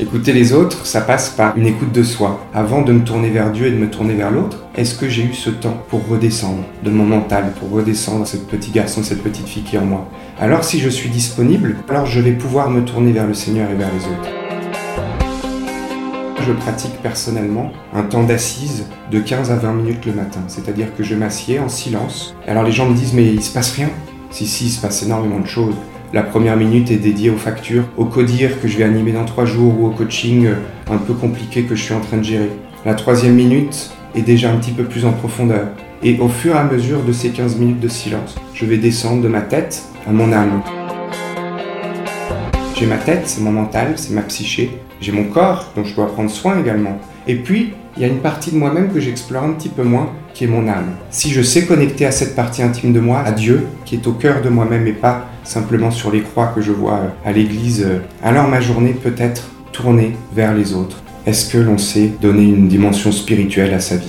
Écouter les autres, ça passe par une écoute de soi. Avant de me tourner vers Dieu et de me tourner vers l'autre, est-ce que j'ai eu ce temps pour redescendre de mon mental, pour redescendre ce petit garçon, cette petite fille qui est en moi? Alors si je suis disponible, alors je vais pouvoir me tourner vers le Seigneur et vers les autres. Je pratique personnellement un temps d'assise de 15 à 20 minutes le matin, c'est-à-dire que je m'assieds en silence. Alors les gens me disent mais il se passe rien Si si, il se passe énormément de choses. La première minute est dédiée aux factures, au codir que je vais animer dans trois jours ou au coaching un peu compliqué que je suis en train de gérer. La troisième minute est déjà un petit peu plus en profondeur. Et au fur et à mesure de ces 15 minutes de silence, je vais descendre de ma tête à mon âme. J'ai ma tête, c'est mon mental, c'est ma psyché. J'ai mon corps, dont je dois prendre soin également. Et puis, il y a une partie de moi-même que j'explore un petit peu moins, qui est mon âme. Si je sais connecter à cette partie intime de moi, à Dieu, qui est au cœur de moi-même et pas simplement sur les croix que je vois euh, à l'église, euh, alors ma journée peut être tournée vers les autres. Est-ce que l'on sait donner une dimension spirituelle à sa vie?